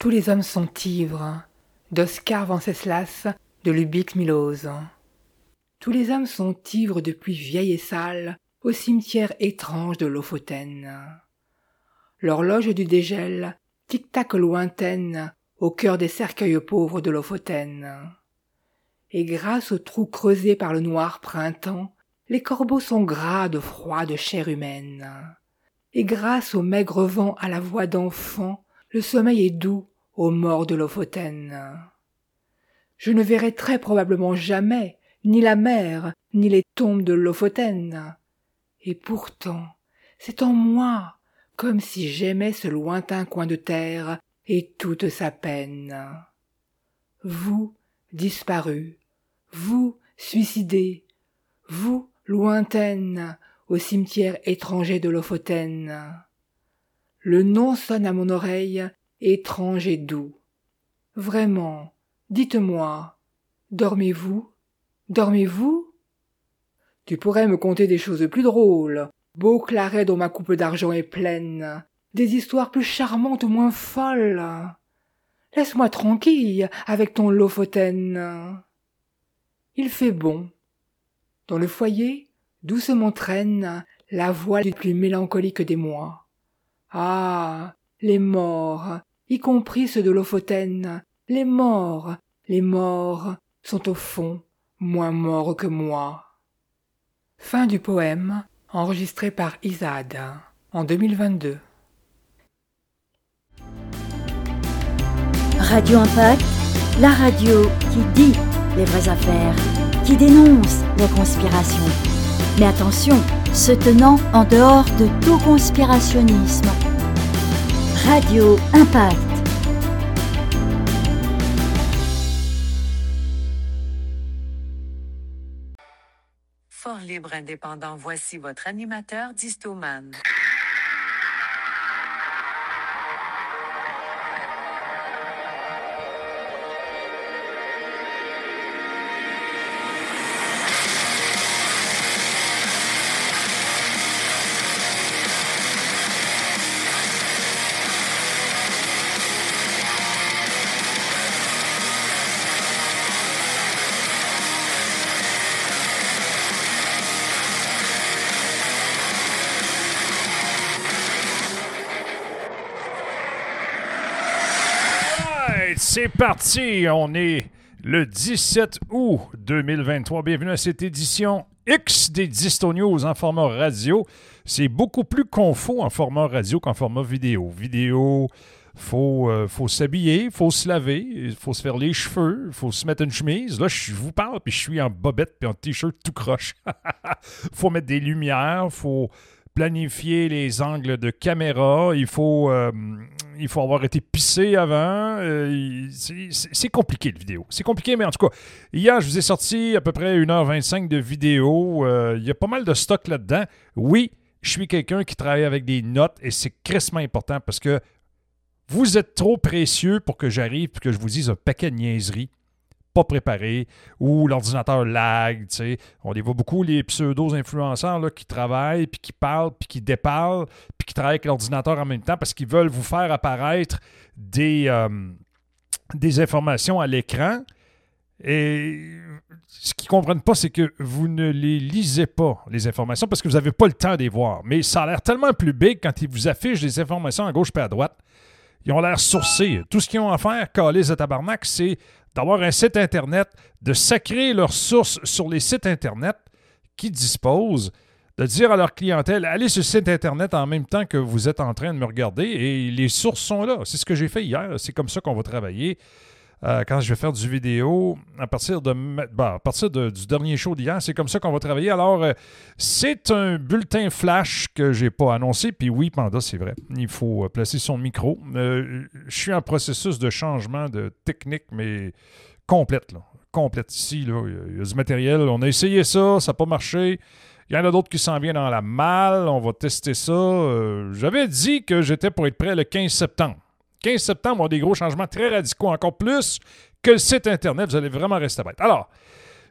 Tous les hommes sont ivres, d'Oscar Venceslas de Lubix Milose. Tous les hommes sont ivres depuis vieille et sale au cimetière étrange de Lofoten. L'horloge du dégel tic-tac lointaine au cœur des cercueils pauvres de Lofoten. Et grâce aux trous creusés par le noir printemps, les corbeaux sont gras de froid de chair humaine. Et grâce au maigre vent à la voix d'enfant, le sommeil est doux aux morts de Lofoten. Je ne verrai très probablement jamais ni la mer, ni les tombes de Lofoten. Et pourtant, c'est en moi comme si j'aimais ce lointain coin de terre et toute sa peine. Vous, disparus, vous, suicidés, vous, lointaine, au cimetière étranger de Lofoten. Le nom sonne à mon oreille, étrange et doux. Vraiment, dites-moi, dormez-vous? Dormez-vous? Tu pourrais me conter des choses plus drôles, beau claret dont ma coupe d'argent est pleine, des histoires plus charmantes ou moins folles. Laisse-moi tranquille avec ton Lofoten. Il fait bon, dans le foyer, doucement traîne la voix du plus mélancolique des mois. Ah. Les morts, y compris ceux de Lofoten, les morts, les morts sont au fond moins morts que moi. Fin du poème, enregistré par Isad en 2022. Radio Impact, la radio qui dit les vraies affaires qui dénonce les conspirations. Mais attention, se tenant en dehors de tout conspirationnisme. Radio Impact. Fort libre indépendant, voici votre animateur Distoman. Parti. On est le 17 août 2023. Bienvenue à cette édition X des Disto News en format radio. C'est beaucoup plus confort en format radio qu'en format vidéo. Vidéo, faut, euh, faut s'habiller, faut se laver, il faut se faire les cheveux, faut se mettre une chemise. Là, je vous parle, puis je suis en bobette puis en t-shirt tout croche. faut mettre des lumières, faut planifier les angles de caméra, il faut, euh, avoir été pissé avant. Euh, c'est compliqué, le vidéo. C'est compliqué, mais en tout cas, hier, je vous ai sorti à peu près 1h25 de vidéo. Euh, il y a pas mal de stock là-dedans. Oui, je suis quelqu'un qui travaille avec des notes et c'est crissement important parce que vous êtes trop précieux pour que j'arrive et que je vous dise un paquet de niaiseries pas préparé ou l'ordinateur lag. sais. On les voit beaucoup, les pseudo-influenceurs qui travaillent, puis qui parlent, puis qui déparlent, puis qui travaillent avec l'ordinateur en même temps parce qu'ils veulent vous faire apparaître des, euh, des informations à l'écran. Et ce qu'ils ne comprennent pas, c'est que vous ne les lisez pas, les informations, parce que vous n'avez pas le temps de les voir. Mais ça a l'air tellement plus big quand ils vous affichent des informations à gauche et à droite. Ils ont l'air sourcés. Tout ce qu'ils ont à faire, caler à tabarnak, c'est d'avoir un site Internet, de sacrer leurs sources sur les sites Internet qui disposent, de dire à leur clientèle, allez sur le site Internet en même temps que vous êtes en train de me regarder et les sources sont là. C'est ce que j'ai fait hier. C'est comme ça qu'on va travailler. Euh, quand je vais faire du vidéo, à partir, de, à partir du dernier show d'hier, c'est comme ça qu'on va travailler. Alors, euh, c'est un bulletin flash que j'ai pas annoncé. Puis oui, Panda, c'est vrai. Il faut euh, placer son micro. je suis en processus de changement de technique, mais complète. Là. Complète ici. Là. Il y a du matériel. On a essayé ça, ça n'a pas marché. Il y en a d'autres qui s'en viennent dans la malle. On va tester ça. J'avais dit que j'étais pour être prêt le 15 septembre. 15 septembre, on a des gros changements très radicaux, encore plus que le site Internet. Vous allez vraiment rester bête. Alors,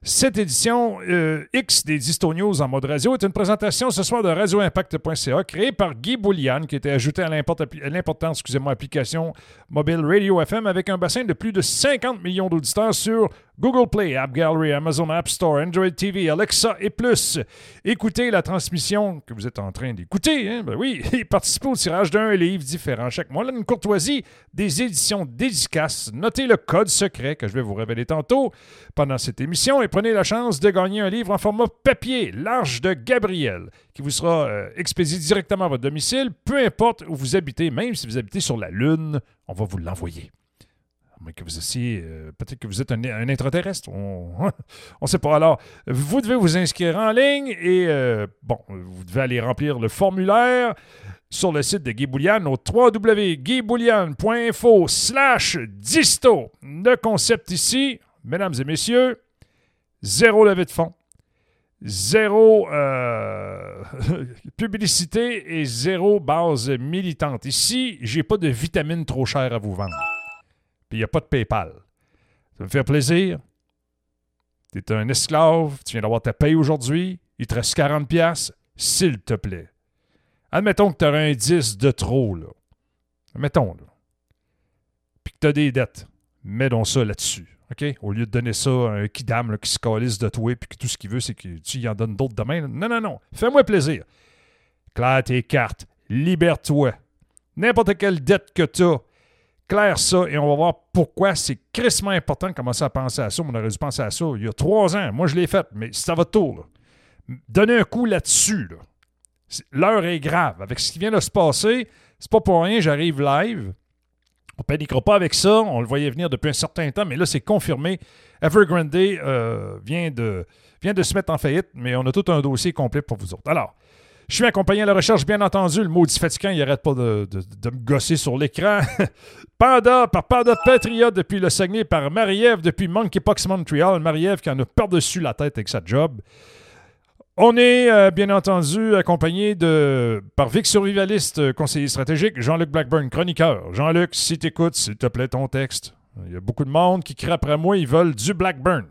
Cette édition euh, X des Disto News en mode radio est une présentation ce soir de radioimpact.ca créée par Guy Boulian qui était ajouté à l'importante excusez-moi, application mobile Radio FM avec un bassin de plus de 50 millions d'auditeurs sur Google Play, App Gallery, Amazon App Store, Android TV, Alexa et plus. Écoutez la transmission que vous êtes en train d'écouter. Hein? Ben oui, et participez au tirage d'un livre différent chaque mois. Là, une courtoisie des éditions dédicaces. Notez le code secret que je vais vous révéler tantôt pendant cette émission et prenez la chance de gagner un livre en format papier, L'Arche de Gabriel, qui vous sera euh, expédié directement à votre domicile, peu importe où vous habitez, même si vous habitez sur la Lune, on va vous l'envoyer mais que vous aussi, euh, peut-être que vous êtes un, un intraterrestre, on ne sait pas. Alors, vous devez vous inscrire en ligne et, euh, bon, vous devez aller remplir le formulaire sur le site de Guy Boulian au www.guyboulian.info slash disto. Le concept ici, mesdames et messieurs, zéro levée de fonds, zéro euh, publicité et zéro base militante. Ici, j'ai pas de vitamines trop chères à vous vendre puis il n'y a pas de PayPal. Ça me fait plaisir. Tu es un esclave, tu viens d'avoir ta paye aujourd'hui, il te reste 40$, s'il te plaît. Admettons que tu aurais un 10 de trop, là. Admettons, là. Puis que tu as des dettes. Mets ça là-dessus. OK? Au lieu de donner ça à un kidam qui se calisse de toi puis que tout ce qu'il veut, c'est que tu y en donnes d'autres demain. Non, non, non. Fais-moi plaisir. Claire tes cartes. Libère-toi. N'importe quelle dette que tu as, clair ça et on va voir pourquoi c'est crissement important de commencer à penser à ça. On aurait dû penser à ça il y a trois ans. Moi, je l'ai fait, mais c'est à votre tour. Donnez un coup là-dessus. L'heure est grave. Avec ce qui vient de se passer, c'est pas pour rien, j'arrive live. On ne paniquera pas avec ça. On le voyait venir depuis un certain temps, mais là, c'est confirmé. Evergrande euh, vient, de, vient de se mettre en faillite, mais on a tout un dossier complet pour vous autres. Alors, je suis accompagné à la recherche, bien entendu. Le maudit fatigant, il arrête pas de, me gosser sur l'écran. Panda, par Panda Patriot depuis le Saguenay, par Marie-Ève depuis Monkeypox Montreal. Marie-Ève qui en a par-dessus la tête avec sa job. On est, euh, bien entendu, accompagné de, par Vic Survivaliste, conseiller stratégique, Jean-Luc Blackburn, chroniqueur. Jean-Luc, si t'écoutes, s'il te plaît, ton texte. Il y a beaucoup de monde qui crie après moi, ils veulent du Blackburn.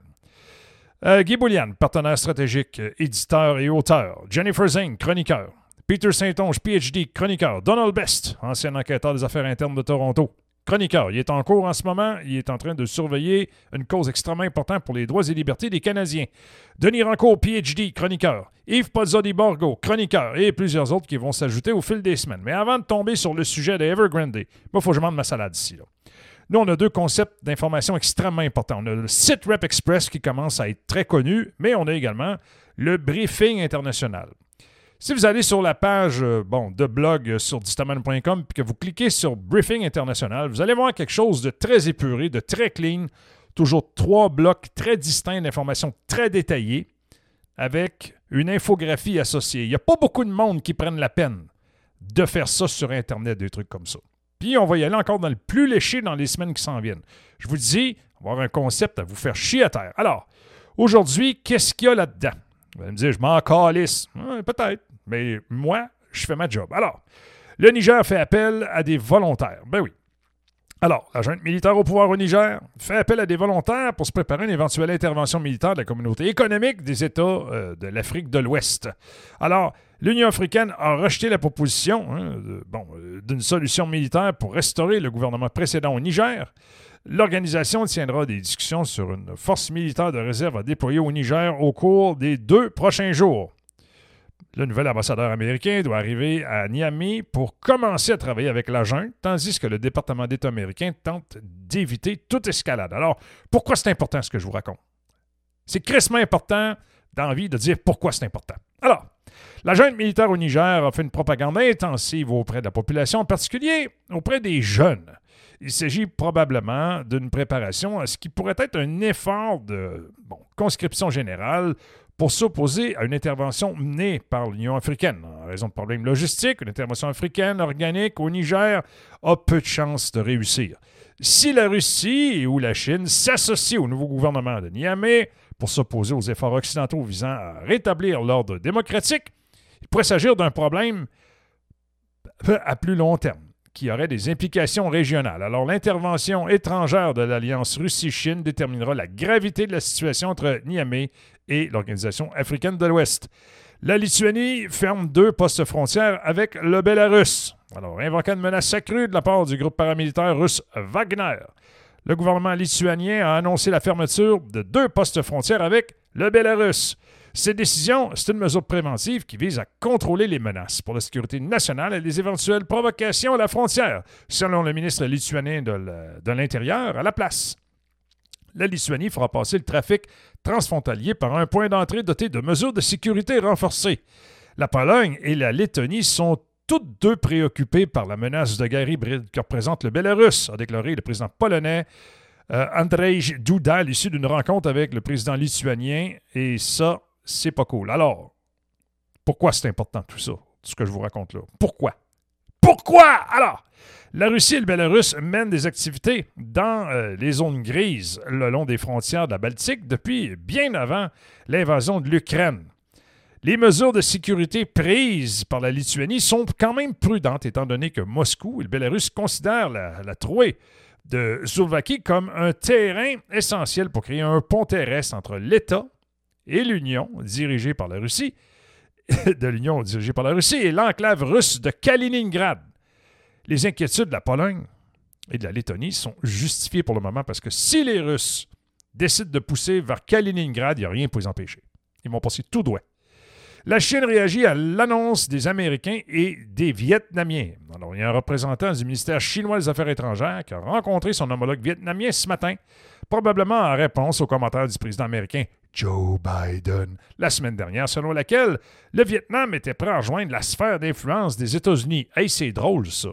Euh, Guy Boulian, partenaire stratégique, éditeur et auteur. Jennifer Zing, chroniqueur. Peter Saint-Onge, PhD, chroniqueur. Donald Best, ancien enquêteur des affaires internes de Toronto. Chroniqueur. Il est en cours en ce moment. Il est en train de surveiller une cause extrêmement importante pour les droits et libertés des Canadiens. Denis Rancourt, PhD, chroniqueur. Yves Pozzoli Borgo, chroniqueur. Et plusieurs autres qui vont s'ajouter au fil des semaines. Mais avant de tomber sur le sujet de Evergrande, il faut que je mange ma salade ici. Nous, on a deux concepts d'information extrêmement importants. On a le site Rep Express qui commence à être très connu, mais on a également le briefing international. Si vous allez sur la page euh, de blog sur distaman.com et que vous cliquez sur Briefing international, vous allez voir quelque chose de très épuré, de très clean, toujours trois blocs très distincts d'informations très détaillées avec une infographie associée. Il n'y a pas beaucoup de monde qui prennent la peine de faire ça sur Internet, des trucs comme ça. Puis on va y aller encore dans le plus léché dans les semaines qui s'en viennent. Je vous dis, on va avoir un concept à vous faire chier à terre. Alors, aujourd'hui, qu'est-ce qu'il y a là-dedans? Vous allez me dire, je m'en calisse. Peut-être, mais moi, je fais ma job. Alors, le Niger fait appel à des volontaires. Ben oui. Alors, la junte militaire au pouvoir au Niger fait appel à des volontaires pour se préparer à une éventuelle intervention militaire de la communauté économique des États euh, de l'Afrique de l'Ouest. Alors, l'Union africaine a rejeté la proposition hein, euh, d'une solution militaire pour restaurer le gouvernement précédent au Niger. L'organisation tiendra des discussions sur une force militaire de réserve à déployer au Niger au cours des deux prochains jours. Le nouvel ambassadeur américain doit arriver à Niamey pour commencer à travailler avec la junte, tandis que le département d'État américain tente d'éviter toute escalade. Alors, pourquoi c'est important ce que je vous raconte? C'est crissement important d'envie de dire pourquoi c'est important. Alors, la junte militaire au Niger a fait une propagande intensive auprès de la population, en particulier auprès des jeunes. Il s'agit probablement d'une préparation à ce qui pourrait être un effort de conscription générale pour s'opposer à une intervention menée par l'Union africaine. En raison de problèmes logistiques, une intervention africaine organique au Niger a peu de chances de réussir. Si la Russie ou la Chine s'associent au nouveau gouvernement de Niamey pour s'opposer aux efforts occidentaux visant à rétablir l'ordre démocratique, il pourrait s'agir d'un problème à plus long terme. qui aurait des implications régionales. Alors, l'intervention étrangère de l'Alliance Russie-Chine déterminera la gravité de la situation entre Niamey et l'Organisation africaine de l'Ouest. La Lituanie ferme deux postes frontières avec le Bélarus. Alors, invoquant une menace accrue de la part du groupe paramilitaire russe Wagner, le gouvernement lituanien a annoncé la fermeture de deux postes frontières avec le Bélarus. Cette décision, c'est une mesure préventive qui vise à contrôler les menaces pour la sécurité nationale et les éventuelles provocations à la frontière, selon le ministre lituanien de l'Intérieur à la place. La Lituanie fera passer le trafic transfrontalier par un point d'entrée doté de mesures de sécurité renforcées. La Pologne et la Lettonie sont toutes deux préoccupées par la menace de guerre hybride que représente le Bélarus, a déclaré le président polonais euh, Andrzej Duda à d'une rencontre avec le président lituanien. Et ça, c'est pas cool. Alors, pourquoi c'est important tout ça, tout ce que je vous raconte là? Pourquoi? Pourquoi? Alors, la Russie et le Bélarus mènent des activités dans euh, les zones grises le long des frontières de la Baltique depuis bien avant l'invasion de l'Ukraine. Les mesures de sécurité prises par la Lituanie sont quand même prudentes, étant donné que Moscou et le Bélarus considèrent la, la trouée de Slovaquie comme un terrain essentiel pour créer un pont terrestre entre l'État et l'Union, dirigée par la Russie, de l'Union dirigée par la Russie, et l'enclave russe de Kaliningrad. Les inquiétudes de la Pologne et de la Lettonie sont justifiées pour le moment parce que si les Russes décident de pousser vers Kaliningrad, il n'y a rien pour les empêcher. Ils vont passer tout droit. La Chine réagit à l'annonce des Américains et des Vietnamiens. Alors, il y a un représentant du ministère chinois des Affaires étrangères qui a rencontré son homologue vietnamien ce matin, probablement en réponse aux commentaires du président américain Joe Biden la semaine dernière, selon laquelle le Vietnam était prêt à rejoindre la sphère d'influence des États-Unis. Hey, c'est drôle, ça.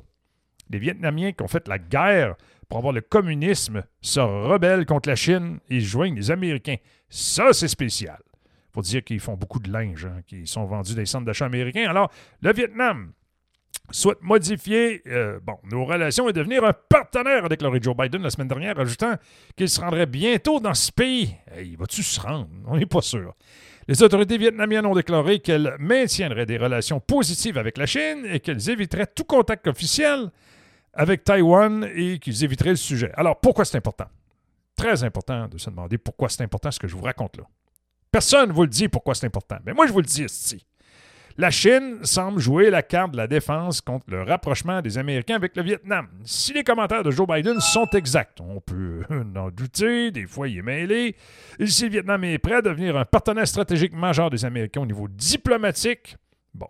Les Vietnamiens qui ont fait la guerre pour avoir le communisme se rebellent contre la Chine et joignent les Américains. Ça, c'est spécial. Faut dire qu'ils font beaucoup de linge, hein, sont vendus des centres d'achat américains. Alors, le Vietnam souhaite modifier euh, bon, nos relations et devenir un partenaire, a déclaré Joe Biden la semaine dernière, ajoutant qu'il se rendrait bientôt dans ce pays. il va-tu se rendre? On n'est pas sûr. Les autorités vietnamiennes ont déclaré qu'elles maintiendraient des relations positives avec la Chine et qu'elles éviteraient tout contact officiel avec Taïwan et qu'ils éviteraient le sujet. Alors, pourquoi c'est important? Très important de se demander pourquoi c'est important ce que je vous raconte là. Personne ne vous le dit pourquoi c'est important. Mais moi, je vous le dis ici. La Chine semble jouer la carte de la défense contre le rapprochement des Américains avec le Vietnam. Si les commentaires de Joe Biden sont exacts, on peut en douter, des fois il est mêlé. Et si le Vietnam est prêt à devenir un partenaire stratégique majeur des Américains au niveau diplomatique, bon,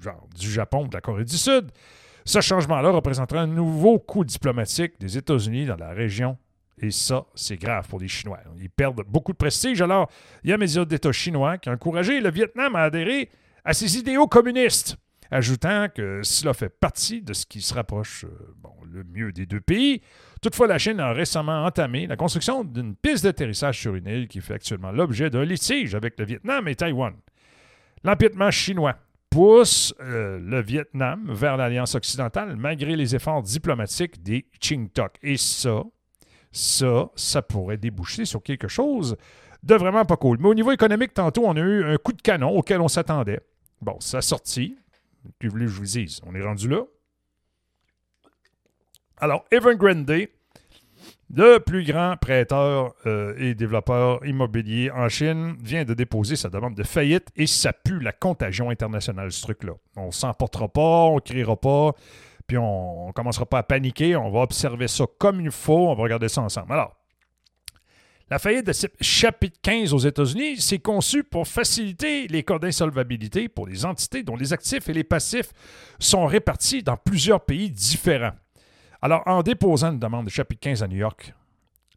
genre du Japon, de la Corée du Sud, ce changement-là représentera un nouveau coup diplomatique des États-Unis dans la région. Et ça, c'est grave pour les Chinois. Ils perdent beaucoup de prestige. Alors, il y a média d'État chinois qui a encouragé le Vietnam à adhérer à ses idéaux communistes, ajoutant que cela fait partie de ce qui se rapproche euh, le mieux des deux pays. Toutefois, la Chine a récemment entamé la construction d'une piste d'atterrissage sur une île qui fait actuellement l'objet d'un litige avec le Vietnam et Taïwan. L'empiètement chinois pousse euh, le Vietnam vers l'Alliance occidentale malgré les efforts diplomatiques des Qing-Tok. Et ça, ça, ça pourrait déboucher sur quelque chose de vraiment pas cool. Mais au niveau économique, tantôt, on a eu un coup de canon auquel on s'attendait. Bon, ça sorti. Que voulez je vous dise? On est rendu là. Alors, Evergrande, le plus grand prêteur euh, et développeur immobilier en Chine, vient de déposer sa demande de faillite et ça pue la contagion internationale, ce truc-là. On ne s'emportera pas, on ne criera pas, puis on ne commencera pas à paniquer, on va observer ça comme il faut, on va regarder ça ensemble. Alors, la faillite de chapitre 15 aux États-Unis, c'est conçu pour faciliter les cas d'insolvabilité pour les entités dont les actifs et les passifs sont répartis dans plusieurs pays différents. Alors, en déposant une demande de chapitre 15 à New York,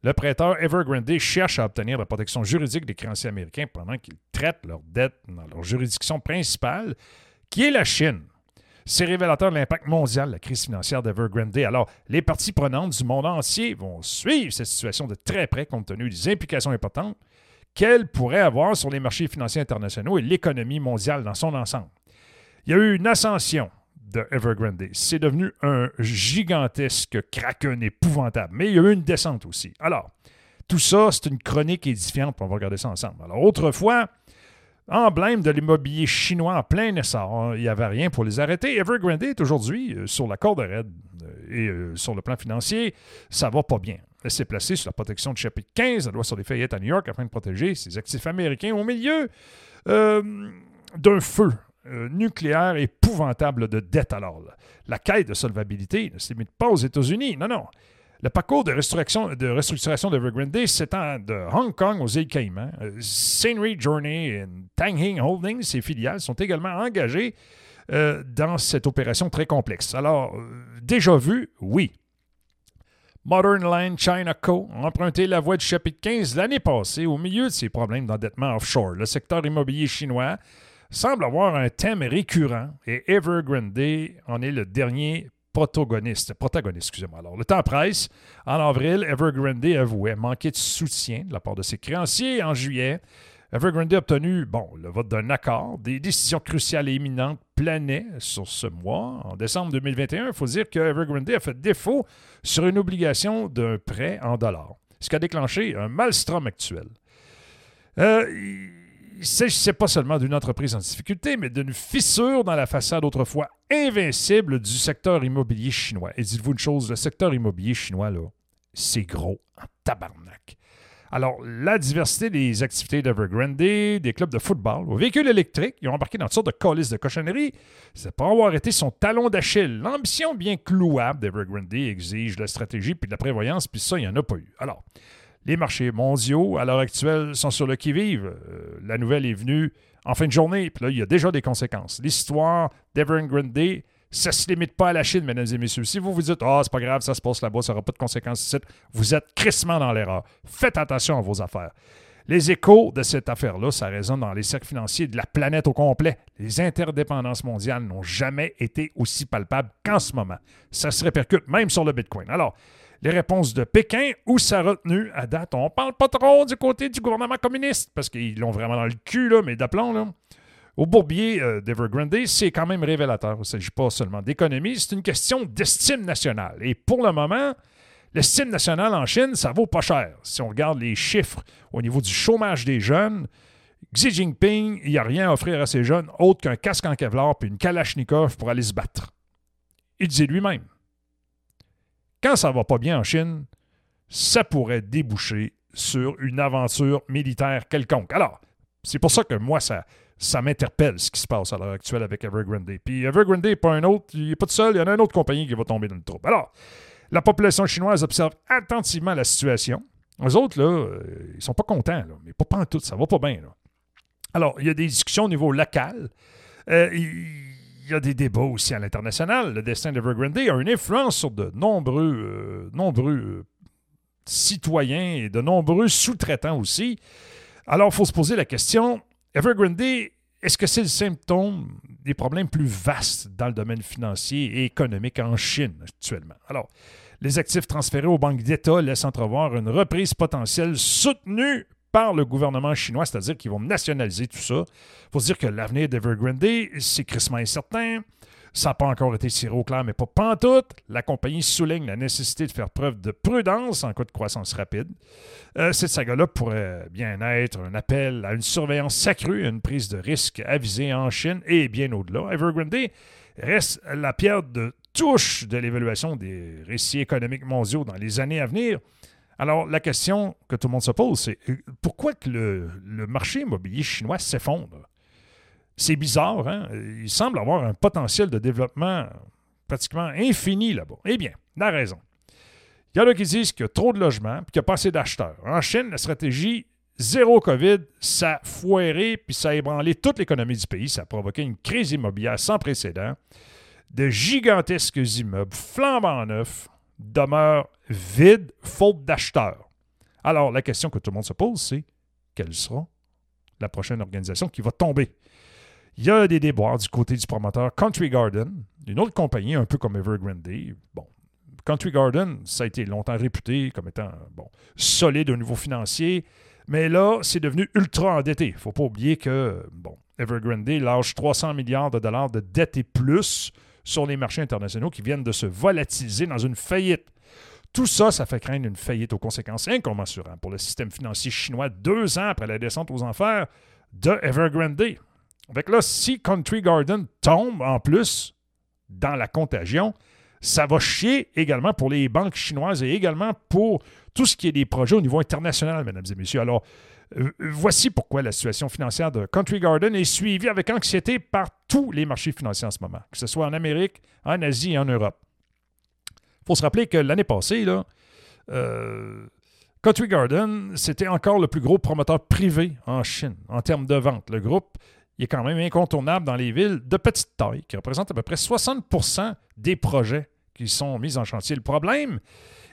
le prêteur Evergrande cherche à obtenir la protection juridique des créanciers américains pendant qu'ils traitent leurs dettes dans leur juridiction principale, qui est la Chine. C'est révélateur de l'impact mondial de la crise financière d'Evergrande. Alors, les parties prenantes du monde entier vont suivre cette situation de très près compte tenu des implications importantes qu'elle pourrait avoir sur les marchés financiers internationaux et l'économie mondiale dans son ensemble. Il y a eu une ascension de Evergrande. C'est devenu un gigantesque kraken épouvantable. Mais il y a eu une descente aussi. Alors, tout ça, c'est une chronique édifiante. On va regarder ça ensemble. Alors, autrefois, emblème de l'immobilier chinois en plein essor. Il n'y avait rien pour les arrêter. Evergrande est aujourd'hui euh, sur la corde raide euh, et euh, sur le plan financier, ça va pas bien. Elle s'est placée sur la protection du chapitre 15, elle doit sur les faillites à New York afin de protéger ses actifs américains au milieu d'un feu nucléaire épouvantable de dette alors. La quête de solvabilité ne se limite pas aux États-Unis. Non, non. Le parcours de restructuration de, restructuration d'Evergrande s'étend de Hong Kong aux îles Caïmans. Euh, Scenery Journey et Tang Hing Holdings, ses filiales, sont également engagées euh, dans cette opération très complexe. Alors, euh, déjà vu, oui. Modern Line China Co. a emprunté la voie du chapitre 15 l'année passée au milieu de ses problèmes d'endettement offshore. Le secteur immobilier chinois semble avoir un thème récurrent et Evergrande en est le dernier protagoniste. Protagoniste, excusez-moi. Alors, le temps presse. En avril, Evergrande avouait manquer de soutien de la part de ses créanciers. En juillet, Evergrande a obtenu bon, le vote d'un accord. Des décisions cruciales et imminentes planaient sur ce mois. En décembre 2021, il faut dire que Evergrande a fait défaut sur une obligation d'un prêt en dollars, ce qui a déclenché un maelstrom actuel. Euh, il s'agissait pas seulement d'une entreprise en difficulté, mais d'une fissure dans la façade autrefois invincible du secteur immobilier chinois. Et dites-vous une chose, le secteur immobilier chinois, là, c'est gros en tabarnak. Alors, la diversité des activités d'Evergrande, des clubs de football, aux véhicules électriques, ils ont embarqué dans une sorte de colis de cochonnerie. C'est pour avoir été son talon d'Achille. L'ambition bien clouable d'Evergrande exige de la stratégie puis de la prévoyance, puis ça, il n'y en a pas eu. Alors, les marchés mondiaux, à l'heure actuelle, sont sur le qui-vive. Euh, la nouvelle est venue en fin de journée, puis là, il y a déjà des conséquences. L'histoire d'Evergrande, ça ne se limite pas à la Chine, mesdames et messieurs. Si vous vous dites, ah, c'est pas grave, ça se passe là-bas, ça n'aura pas de conséquences vous êtes crissement dans l'erreur. Faites attention à vos affaires. Les échos de cette affaire-là, ça résonne dans les cercles financiers de la planète au complet. Les interdépendances mondiales n'ont jamais été aussi palpables qu'en ce moment. Ça se répercute même sur le Bitcoin. Alors, les réponses de Pékin ou sa retenue à date. On parle pas trop du côté du gouvernement communiste parce qu'ils l'ont vraiment dans le cul, mais d'aplomb. Là. Au bourbier euh, d'Evergrande, c'est quand même révélateur. Il ne s'agit pas seulement d'économie, c'est une question d'estime nationale. Et pour le moment, l'estime nationale en Chine, ça vaut pas cher. Si on regarde les chiffres au niveau du chômage des jeunes, Xi Jinping, il n'y a rien à offrir à ces jeunes autre qu'un casque en Kevlar puis une Kalachnikov pour aller se battre. Il disait lui-même quand ça va pas bien en Chine, ça pourrait déboucher sur une aventure militaire quelconque. Alors, c'est pour ça que moi, ça, ça m'interpelle ce qui se passe à l'heure actuelle avec Evergrande. Puis Evergrande n'est pas un autre, il n'est pas tout seul, il y en a une autre compagnie qui va tomber dans le trou. Alors, la population chinoise observe attentivement la situation. Les autres, là, euh, ils sont pas contents, mais pas, en tout, ça va pas bien. Alors, il y a des discussions au niveau local. Euh, y a des débats aussi à l'international. Le destin d'Evergrande a une influence sur de nombreux, euh, nombreux euh, citoyens et de nombreux sous-traitants aussi. Alors, il faut se poser la question, Evergrande, est-ce que c'est le symptôme des problèmes plus vastes dans le domaine financier et économique en Chine actuellement? Alors, les actifs transférés aux banques d'État laissent entrevoir une reprise potentielle soutenue par le gouvernement chinois, c'est-à-dire qu'ils vont nationaliser tout ça. Il faut se dire que l'avenir d'Evergrande, c'est crissement incertain. Ça n'a pas encore été tiré au clair, mais pas pantoute. La compagnie souligne la nécessité de faire preuve de prudence en cas de croissance rapide. Euh, cette saga-là pourrait bien être un appel à une surveillance s'accrue, une prise de risque avisée en Chine et bien au-delà. Evergrande reste la pierre de touche de l'évaluation des récits économiques mondiaux dans les années à venir. Alors, la question que tout le monde se pose, c'est euh, pourquoi le, marché immobilier chinois s'effondre? C'est bizarre, hein? Il semble avoir un potentiel de développement pratiquement infini là-bas. Eh bien, la raison. Il y en a qui disent qu'il y a trop de logements et qu'il n'y a pas assez d'acheteurs. En Chine, la stratégie zéro COVID, ça a foiré puis ça a ébranlé toute l'économie du pays. Ça a provoqué une crise immobilière sans précédent. De gigantesques immeubles flambant neufs demeurent vide, faute d'acheteurs. Alors, la question que tout le monde se pose, c'est quelle sera la prochaine organisation qui va tomber? Il y a des déboires du côté du promoteur Country Garden, une autre compagnie un peu comme Evergrande. Bon, Country Garden, ça a été longtemps réputé comme étant solide au niveau financier, mais là, c'est devenu ultra endetté. Il ne faut pas oublier que bon, Evergrande lâche 300 milliards de dollars de dettes et plus sur les marchés internationaux qui viennent de se volatiliser dans une faillite. Tout ça, ça fait craindre une faillite aux conséquences incommensurables pour le système financier chinois deux ans après la descente aux enfers de Evergrande. Avec là, si Country Garden tombe en plus dans la contagion, ça va chier également pour les banques chinoises et également pour tout ce qui est des projets au niveau international, mesdames et messieurs. Alors, voici pourquoi la situation financière de Country Garden est suivie avec anxiété par tous les marchés financiers en ce moment, que ce soit en Amérique, en Asie et en Europe. Il faut se rappeler que l'année passée, euh, Country Garden, c'était encore le plus gros promoteur privé en Chine en termes de vente. Le groupe est quand même incontournable dans les villes de petite taille, qui représentent à peu près 60% des projets qui sont mis en chantier. Le problème,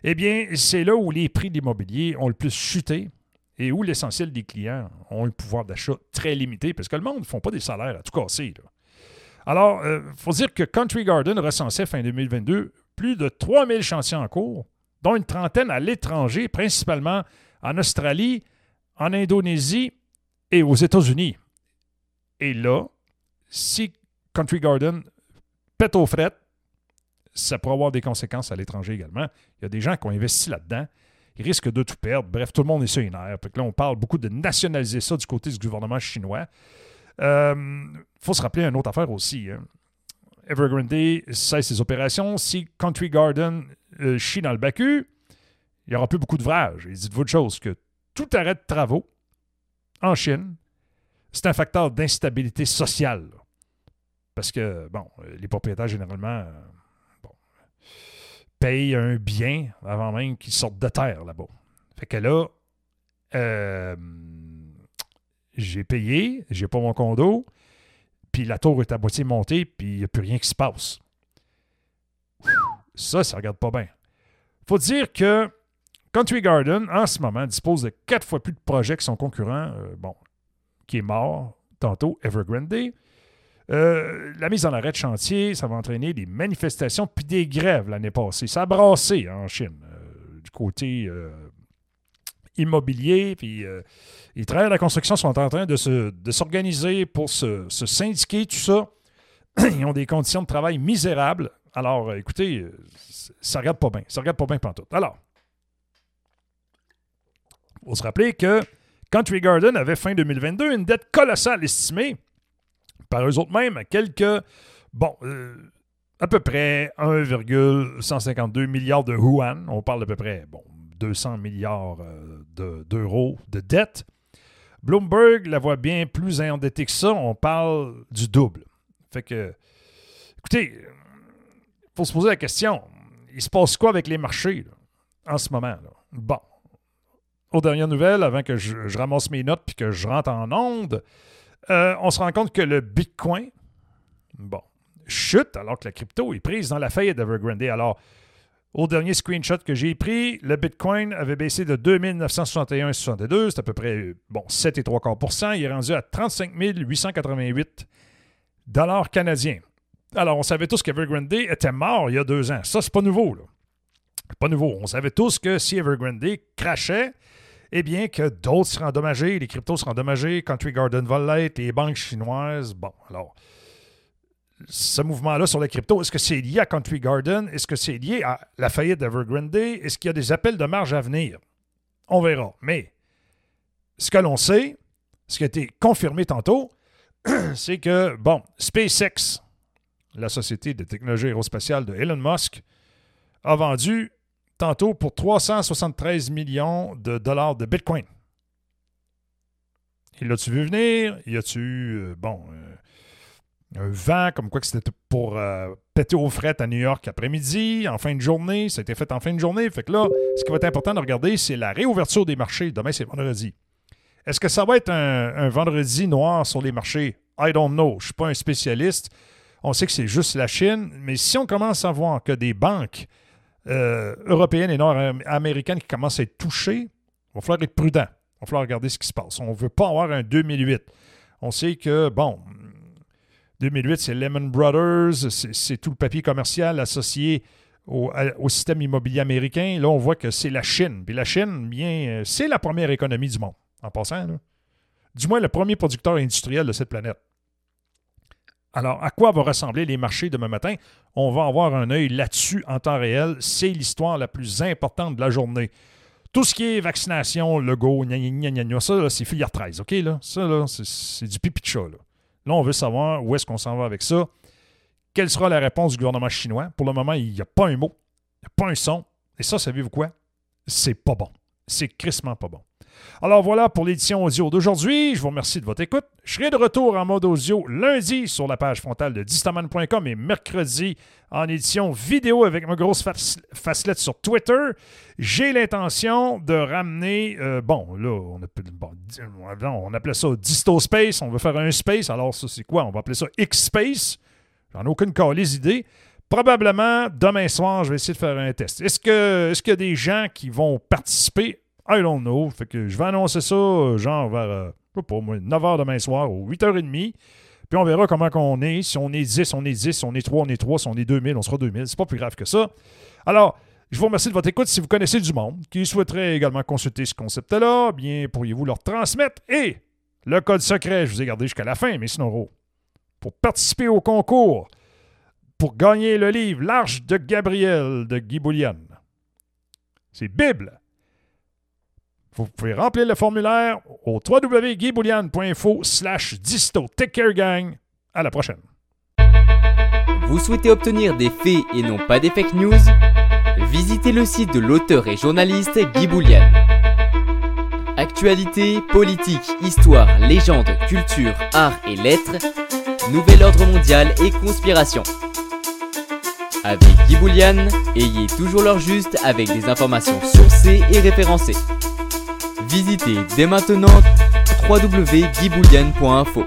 eh c'est là où les prix de l'immobilier ont le plus chuté et où l'essentiel des clients ont un pouvoir d'achat très limité, parce que le monde ne font pas des salaires à tout casser. Alors, il euh, faut dire que Country Garden recensait fin 2022 plus de 3000 chantiers en cours, dont une trentaine à l'étranger, principalement en Australie, en Indonésie et aux États-Unis. Et là, si Country Garden pète aux frettes, ça pourrait avoir des conséquences à l'étranger également. Il y a des gens qui ont investi là-dedans. Ils risquent de tout perdre. Bref, tout le monde est sur nerfs. là, on parle beaucoup de nationaliser ça du côté du gouvernement chinois. Il euh, faut se rappeler une autre affaire aussi. Hein. Evergrande cesse ses opérations. Si Country Garden euh, chie dans le Bacu, il n'y aura plus beaucoup d'ouvrages. Et dites-vous de chose que tout arrêt de travaux en Chine, c'est un facteur d'instabilité sociale. Parce que, bon, les propriétaires, généralement, payent un bien avant même qu'ils sortent de terre là-bas. Fait que là, euh, j'ai payé, j'ai pas mon condo, puis la tour est à moitié montée, puis il n'y a plus rien qui se passe. Ça, ça regarde pas bien. faut dire que Country Garden, en ce moment, dispose de quatre fois plus de projets que son concurrent. Euh, bon, qui est mort tantôt, Evergrande. Euh, la mise en arrêt de chantier, ça va entraîner des manifestations puis des grèves l'année passée. Ça a brassé en Chine, euh, du côté euh, immobilier. Puis les travailleurs de la construction sont en train de, s'organiser pour se, syndiquer, tout ça. Ils ont des conditions de travail misérables. Alors, écoutez, ça regarde pas bien. Ça regarde pas bien tout. Alors, il faut se rappeler que Country Garden avait fin 2022 une dette colossale estimée par eux autres mêmes quelques, bon, euh, à peu près 1,152 milliards de yuan. On parle d'à peu près, bon, 200 milliards euh, d'euros de, dette. Bloomberg la voit bien plus endettée que ça. On parle du double. Fait que, écoutez, il faut se poser la question. Il se passe quoi avec les marchés en ce moment? Bon, aux dernières nouvelles, avant que je, ramasse mes notes puis que je rentre en onde, euh, on se rend compte que le Bitcoin, bon, chute alors que la crypto est prise dans la faillite d'Evergrande. Alors, au dernier screenshot que j'ai pris, le Bitcoin avait baissé de 2961,62, c'est à peu près bon, 7,3% Il est rendu à 35 888 dollars canadiens. Alors, on savait tous qu'Evergrande était mort il y a deux ans. Ça, c'est pas nouveau. Pas nouveau. On savait tous que si Evergrande crachait, eh bien que d'autres seraient endommagés, les cryptos seront endommagés, Country Garden va l'être, les banques chinoises. Bon, alors, ce mouvement-là sur les cryptos, est-ce que c'est lié à Country Garden? Est-ce que c'est lié à la faillite d'Evergrande? Est-ce qu'il y a des appels de marge à venir? On verra. Mais ce que l'on sait, ce qui a été confirmé tantôt, c'est que, bon, SpaceX, la société de technologie aérospatiale de Elon Musk, a vendu tantôt pour 373 millions de dollars de Bitcoin. Il l'a-tu vu venir? Y a-tu, euh, bon, euh, un vent comme quoi que c'était pour euh, péter aux frettes à New York après-midi, en fin de journée? Ça a été fait en fin de journée. Fait que là, ce qui va être important de regarder, c'est la réouverture des marchés. Demain, c'est vendredi. Est-ce que ça va être un, un, vendredi noir sur les marchés? I don't know. Je ne suis pas un spécialiste. On sait que c'est juste la Chine. Mais si on commence à voir que des banques euh, européennes et nord-américaines qui commencent à être touchées, il va falloir être prudent. Il va falloir regarder ce qui se passe. On ne veut pas avoir un 2008. On sait que, bon, 2008, c'est Lehman Brothers, c'est tout le papier commercial associé au, système immobilier américain. Là, on voit que c'est la Chine. Puis la Chine, bien, c'est la première économie du monde, en passant. Du moins, le premier producteur industriel de cette planète. Alors, à quoi vont ressembler les marchés demain matin? On va avoir un œil là-dessus en temps réel. C'est l'histoire la plus importante de la journée. Tout ce qui est vaccination, logo, gna gna gna gna, ça, c'est filière 13, OK? Là? Ça, là, c'est, c'est du pipi de chat, là. Là, on veut savoir où est-ce qu'on s'en va avec ça. Quelle sera la réponse du gouvernement chinois? Pour le moment, il n'y a pas un mot, il n'y a pas un son. Et ça, savez-vous quoi? C'est pas bon. C'est crissement pas bon. Alors voilà pour l'édition audio d'aujourd'hui. Je vous remercie de votre écoute. Je serai de retour en mode audio lundi sur la page frontale de distaman.com et mercredi en édition vidéo avec ma grosse facelette sur Twitter. J'ai l'intention de ramener, euh, bon, là, on, on appelait ça Disto Space, on veut faire un space, alors ça c'est quoi? On va appeler ça X-Space. J'en ai aucune les idées. Probablement, demain soir, je vais essayer de faire un test. Est-ce que qu'il y a des gens qui vont participer? I don't know. Fait que je vais annoncer ça, euh, genre vers, euh, pas moi, 9h demain soir ou 8h30. Puis on verra comment on est. Si on est 10, on est 10. Si on est 3, on est 3. Si on est 2000, on sera 2000. C'est pas plus grave que ça. Alors, je vous remercie de votre écoute. Si vous connaissez du monde qui souhaiterait également consulter ce concept-là, bien, pourriez-vous leur transmettre. Et le code secret, je vous ai gardé jusqu'à la fin, mais sinon, pour participer au concours, pour gagner le livre L'Arche de Gabriel de Guy Boulian. C'est Bible. Vous pouvez remplir le formulaire au www.guyboulian.info slash disto. Take care, gang. À la prochaine. Vous souhaitez obtenir des faits et non pas des fake news? Visitez le site de l'auteur et journaliste Guy Boulian. Actualité, politique, histoire, légende, culture, art et lettres, nouvel ordre mondial et conspiration. Avec Guy ayez toujours l'heure juste avec des informations sourcées et référencées. Visitez dès maintenant www.guyboulian.info.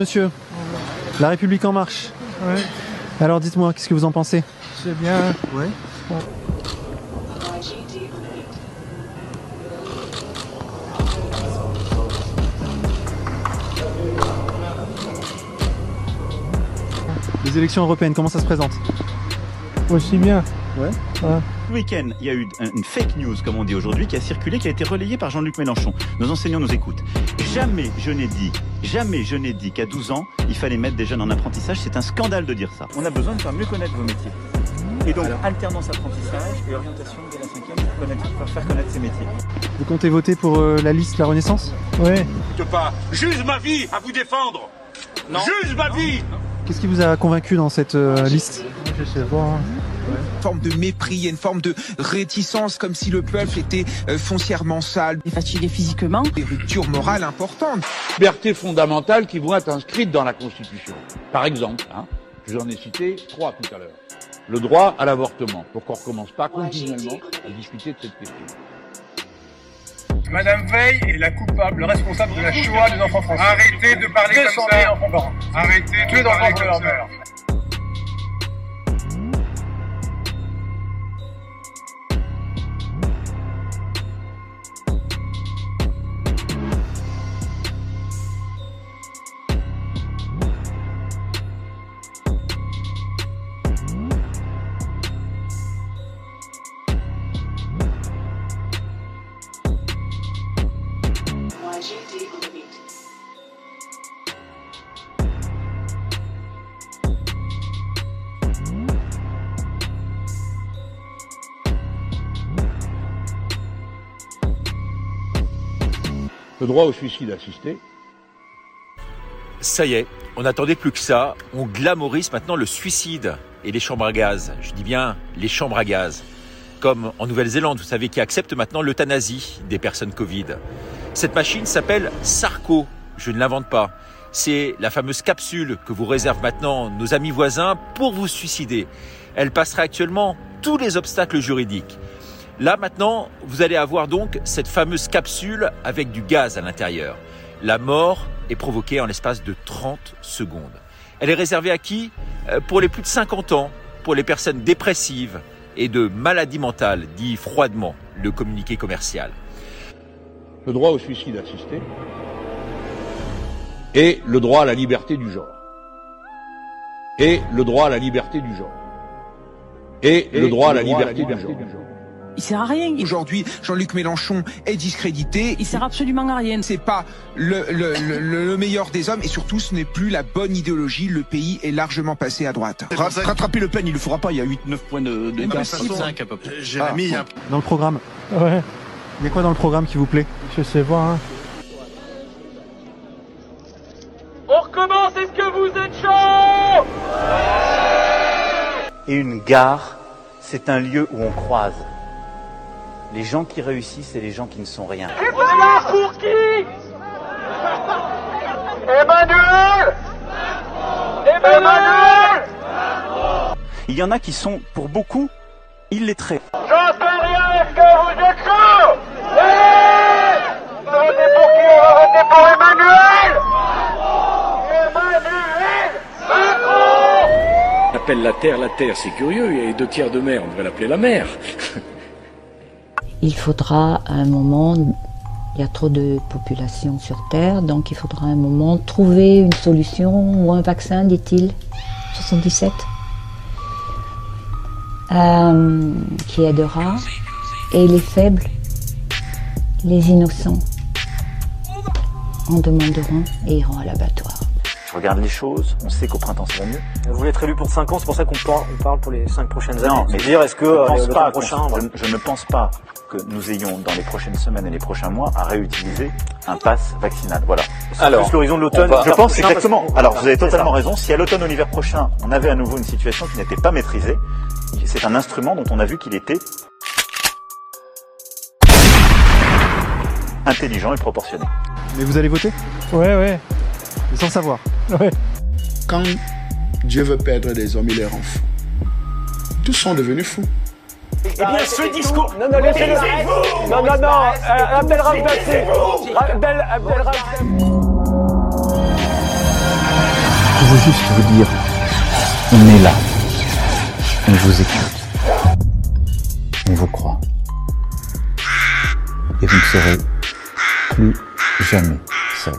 Monsieur, La République en marche. Ouais, Alors dites-moi, qu'est-ce que vous en pensez? C'est bien. Ouais. Les élections européennes, comment ça se présente? Aussi bien. Ouais. Ce week-end, il y a eu un- une fake news, comme on dit aujourd'hui, qui a circulé, qui a été relayée par Jean-Luc Mélenchon. Nos enseignants nous écoutent. Jamais je n'ai dit, jamais je n'ai dit qu'à 12 ans, il fallait mettre des jeunes en apprentissage. C'est un scandale de dire ça. On a besoin de faire mieux connaître vos métiers. Et donc, alternance apprentissage et orientation dès la cinquième pour, connaître- pour faire connaître ces métiers. Vous comptez voter pour euh, la liste La Renaissance? Ouais. pas. J'use ma vie à vous défendre. J'use ma vie. Qu'est-ce qui vous a convaincu dans cette euh, liste? Je sais pas. Une forme de mépris, il y a une forme de réticence, comme si le peuple était euh, foncièrement sale. fatigué physiquement. Des ruptures morales importantes. Libertés fondamentales qui vont être inscrites dans la Constitution. Par exemple, hein, j'en ai cité trois tout à l'heure. Le droit à l'avortement, pour qu'on recommence pas continuellement à discuter de cette question. Madame Veil est la coupable, responsable de la Shoah des enfants français. Arrêtez de parler comme ça. Arrêtez de parler comme ça. Droit au suicide assisté. Ça y est, on n'attendait plus que ça. On glamorise maintenant le suicide et les chambres à gaz. Je dis bien les chambres à gaz. Comme en Nouvelle-Zélande, vous savez, qui accepte maintenant l'euthanasie des personnes Covid. Cette machine s'appelle Sarco. Je ne l'invente pas. C'est la fameuse capsule que vous réservent maintenant nos amis voisins pour vous suicider. Elle passera actuellement tous les obstacles juridiques. Là maintenant, vous allez avoir donc cette fameuse capsule avec du gaz à l'intérieur. La mort est provoquée en l'espace de 30 secondes. Elle est réservée à qui? Euh, Pour les plus de 50 ans, pour les personnes dépressives et de maladies mentales, dit froidement le communiqué commercial. Le droit au suicide assisté. Et le droit à la liberté du genre. Et le droit à la liberté du genre. Et, le droit à la liberté, du genre. Il sert à rien. Aujourd'hui, Jean-Luc Mélenchon est discrédité. Il sert absolument à rien. C'est pas le, le, le, le meilleur des hommes et surtout ce n'est plus la bonne idéologie. Le pays est largement passé à droite. Rattraper Le Pen, il le fera pas. Il y a 8-9 points de, de Impossible. 5 à peu près. Jérémy, Ah, Dans le programme Ouais. Il y a quoi dans le programme qui vous plaît? Je sais pas. Hein. On recommence, est-ce que vous êtes chaud? Et une gare, c'est un lieu où on croise les gens qui réussissent et les gens qui ne sont rien. On est là pour qui? Emmanuel! Emmanuel! Il y en a qui sont, pour beaucoup, illettrés. J'en sais rien, est-ce que vous êtes chaud! Oui Votez pour qui? On va voter pour Emmanuel! Emmanuel! Macron! Appelle la Terre la Terre, c'est curieux, il y a les deux tiers de mer, on devrait l'appeler la mer. Il faudra un moment, il y a trop de population sur Terre, donc il faudra un moment trouver une solution ou un vaccin, dit-il, 77, euh, qui aidera. Et les faibles, les innocents, en demanderont et iront à l'abattoir. Je regarde les choses, on sait qu'au printemps ça va mieux. Vous voulez être élu pour 5 ans, c'est pour ça qu'on parle, on parle pour les 5 prochaines années. Non, mais dire, est-ce que je euh, le pas prochain, voilà. je, je ne pense pas que nous ayons dans les prochaines semaines et les prochains mois à réutiliser un pass vaccinal. Voilà. C'est plus l'horizon de l'automne, je pense prochain, exactement. que- Alors vous avez totalement ça. raison. Si à l'automne ou l'hiver prochain on avait à nouveau une situation qui n'était pas maîtrisée, c'est un instrument dont on a vu qu'il était intelligent et proportionné. Mais vous allez voter? Ouais, ouais. Sans savoir Ouais. Quand Dieu veut perdre des hommes, il les rend fous. Tous sont devenus fous. Eh bien, ce discours. Non, non, laissez-le. Non, non, non. euh, Abdel Abdel. Je veux juste vous dire, on est là. On vous écoute. On vous croit. Et vous ne serez plus jamais seul.